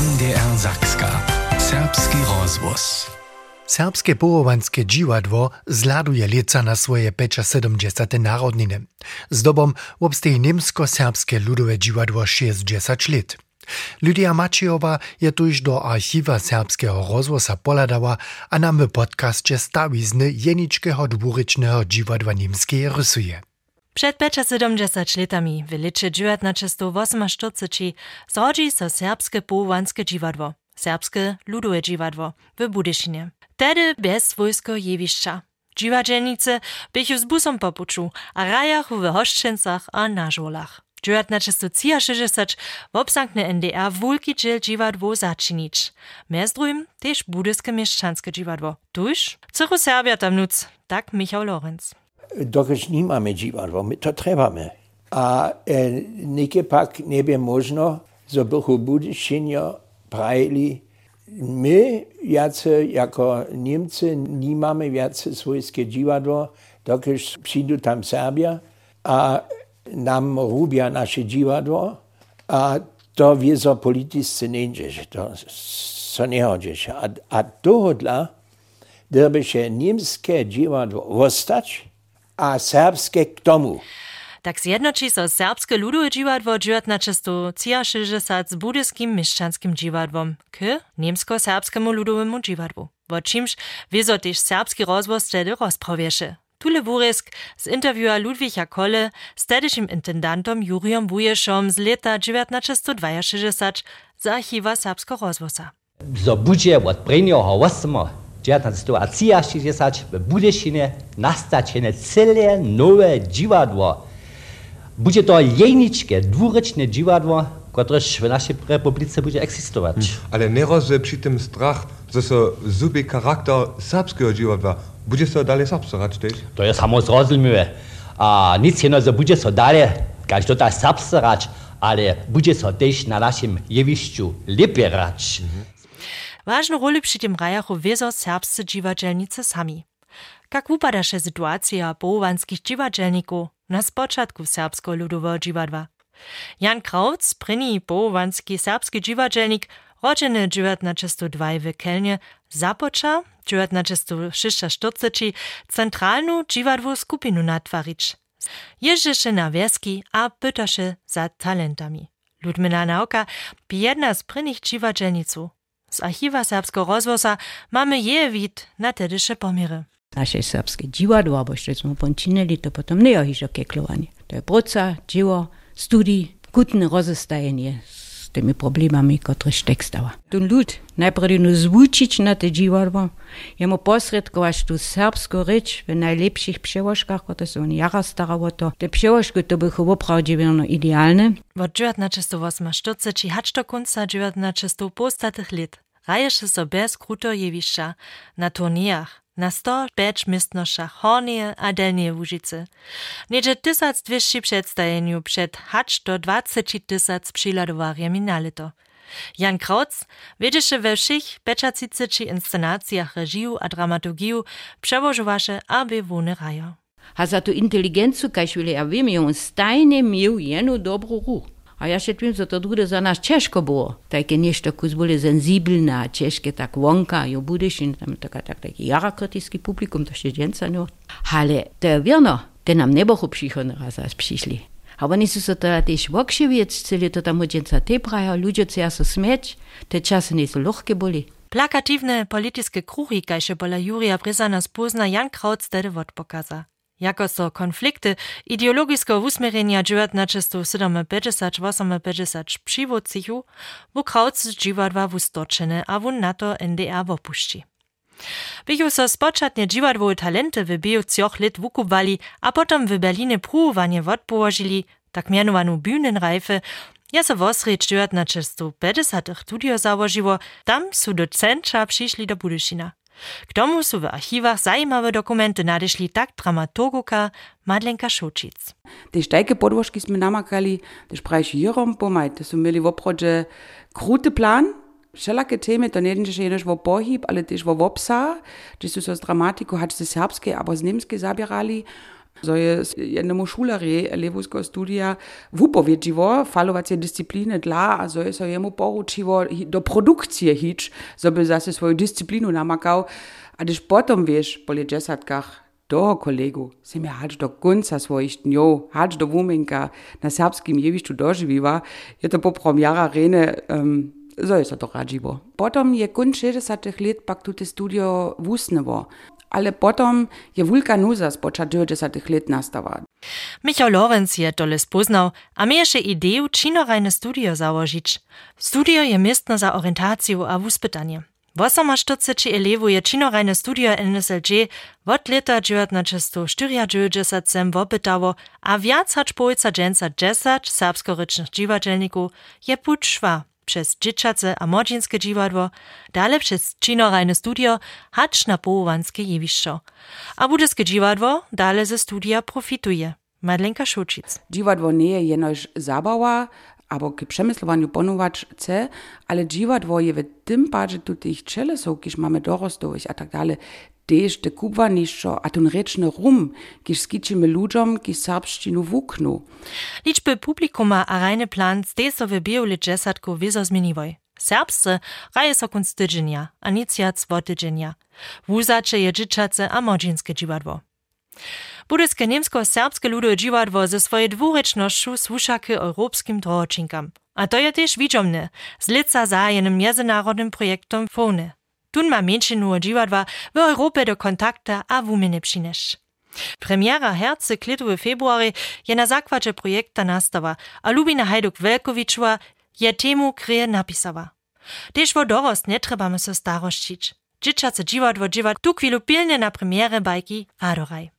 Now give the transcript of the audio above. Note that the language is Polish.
NDR Zakska. Serbski rozvoz. Serbskie połovanskie dziwadwo zladuje lieca na swoje 570. narodniny. Zdobom obsteje niemsko-serbskie ludowe dziwadwo 60 lat. Lydia Mačijova je tuž do archiva serbského rozvosa poladala a nám v podcaste stavizny jeničkého dvoričného divadva Nimskie rysuje. Przed 75 latami w liczy 1948 zrodzi so serbskie połowanskie dziwadło, serbskie ludowe dziwadło w Budyszynie. Tedy bez wojsko jewišća. Dziwadźelnice bychu z busom popuczu, a rajach w hoszczyncach a na żolach. 1963 obsankne NDR wulki dziel dziwadło zaczynić. Mez drugim też budyskie mieszczanskie dziwadło. Tuż? Cychu Serbia tam nuc, tak Michał Lorenz. Dokiż nie mamy dziwadło, my to trzebamy. A e, nikie pak nie będzie można, zo bychu budyszynio prajli my, jacy jako Niemcy, nie mamy więcej swojskie dziwadło, dokąd przyjdą tam Serbia, a nam rubia nasze dziwadło, a to wiezo politycy nie dzieje, to co nie chodzi. A, a tohodla, gdyby się niemskie dziwadło zostać, a serbskie k tomu. Tak zjednoczy so serbskie ludowe dziwadło na często 63 z budyskim mieszczanskim dziwadłom k niemsko-serbskiemu ludowemu dziwadłu. Wo czymś wieso też serbski rozwoz wtedy rozprawiesze. Tule wóresk z interviewa Ludwiga Kolle z tedyszym intendantom Juriom Bujeszom z lata 1962 z archiwa serbskiego rozwoza. Zo budzie od prejnjoho 8. 1960 w Budyszynie nastać cele nowe dziwadło. Bude to jeničke, dwurečne dziwadło, któreż w naszej republice będzie egzystować. Hmm. Ale nie roz przy tym strach, że so zuby charakter serbskiego dziwadła. Będzie so dalej serbscerać też? To jest samo zrozumiałe. A nic jedno, że będzie so dalej, każdy to serbscerać, ale będzie so też na naszym lepiej rać. Mhm. Ważną rolę przy tym rajachu wieso serbscy dziwadzelnicy sami. Jak wypadaše sytuacja połowanskich dziwadzelników na spoczatku serbskiego ludowego dziwadła? Jan Krauc, pryni połowanski serbski dziwadzelnik, rodzeny 1902 w Kelnie, započa 1946 centralną dziwadłą skupinu natwarić. Jeździsze na wieski a pytaše za talentami. Ludmila Nauka, jedna z dziwadzelniców. Z archiwa serbskiego rozwoza mamy je wid na tedysze pomiry. Nasze serbskie dziwadło, albo smo pončinili, to potom nie jest. To jest praca, dzieło, studii, kutne rozestajenie z tymi problemami, które tekstała. Ten lud najpierw zwučić na te dziwadło, jemu posredkować tu serbską rzecz w najlepszych przełożkach, które są jara starało to. Te przełożki to były woprawdzie idealne. Od 1948 hacz do końca 1900 lat raješe so bez kruto jewišća na turnijach, na 105 mistnošach Hornie a Delnie Łužice. Niedzie 1200 przedstawieniu przed hacz do 20 tysac przyladowarjami na leto. Jan Krautz wiedzieše we všich 50 inscenacjach reżiju a dramaturgiju przełożowaše aby wone rajo. A za tu inteligenciju, kaj švili, ja vem, je on stajne miał jednu dobru ruch. A ja się twim, że to drugie za nas ciężko było. Takie nieszto kus byli sensibilne, ciężkie tak budysz, i tam taka, tak, taki jara krytyjski publikum, to się dzięca no. Ale to wierno, te nam nie było przychodne raz, raz przyszli. A oni są so to też wokrzywieць, celi to tam dzięca te praja, ludzie chcą się śmieć, te czasy nie są luchkie byli. Plakatywne polityczne kruchy, kajże bola Juria Bryzana spozna Jan Kraut stedy pokaza. Jako so konflikty ideologiskiego usmierenia 1957 przywódców, w Krautz dziwadła wustoczene, a wun na to NDR wopuści. Bychu so spočatne dziwadłowe talenty w biju cioch lit wukubali, a potem w Berlinie próbowanie odpołożyli, tak mianowaną Bühnenreife, ja so wosrecz 1950 studio założyło, tam su do centra przyszli do Budyszina. K tomu sú v archívach zajímavé dokumenty nadešli tak dramaturguka Madlenka Šučic. Te štajke podvožky sme namakali, tež prajš Jirom pomaj, te sú mieli voprodže krúty plán, Všelake teme, to nie je jenež vo pohyb, ale tiež vo vopsa, či sú so z dramatiku, hač ze serbské, abo z nemské zabierali, So je jednemu šularje levojského studia wupowiedziło falovacie dyscypliny dla, a so je so jemu poručiło do produkcji hić, so by zase swoją dyscyplinu namakał, a když potom wiesz, po desatkach, toho kolegu sem je hač do konca svojih dňov, hač do wumenka na serbskim jevišću doživiva, je to poprom jara rene, um, so je so to radživo. Potom je kun 60 let pak tu studio wusnevo, ale potom je vulka nuza z poča 90 let nastala. Michał Lorenz je tole spoznal, a mi je še idejo činorajne studio založič. Studio je mestno za orientacijo a uspitanje. V 48 elevu je činorajne studio NSLG od leta 1994 sem vopitavo, a viac hač pojca dženca 10 serbskoročnih živačelnikov je puč šva. Przez dzieciace a młodzieńskie dziwadło, dalej przez činorajne studio hacz na połowanskie jewiszczo. A budyskie dziwadło dalej ze studia profituje. Madlenka Szucic. Dziwadło nie je jenoż zabawa, albo k przemyslowaniu ponować chce, ale dziwadło je w tym parze tu tych cielesów, kiż mamy dorostowych a tak dalej, też te kubwaniszo, a ten reczny rum, kiż skiczymy ludziom, kiż serbszczynu wuknu. Liczby publikuma a rajny plan stesowy bioli dżesatku wizo zmieniwoj. Serbscy raje so kun tydzienia, a nic jac. Wuzacze je dzieciace a młodzieńskie dziwadło. Budyske niemsko-serbskie ludowe dziwadło ze swojej dwurecznością słuchaky europskim drogočinkam. A to je też widzomne, z lica zajenym międzynarodnym projektom FONE. Tun ma mniejszinu dziwadła w Europie do kontakta a wumienie przynesz. Premiera herce klitu w february je na zakładzie projekta nastawa, a Lubina Hajduk-Welkovičova je temu kreje napisała. Też wo dorost nie trebamy so starościć. Dzieciace dziwadło dziwa tu pilnie na premiere bajki Radoraj.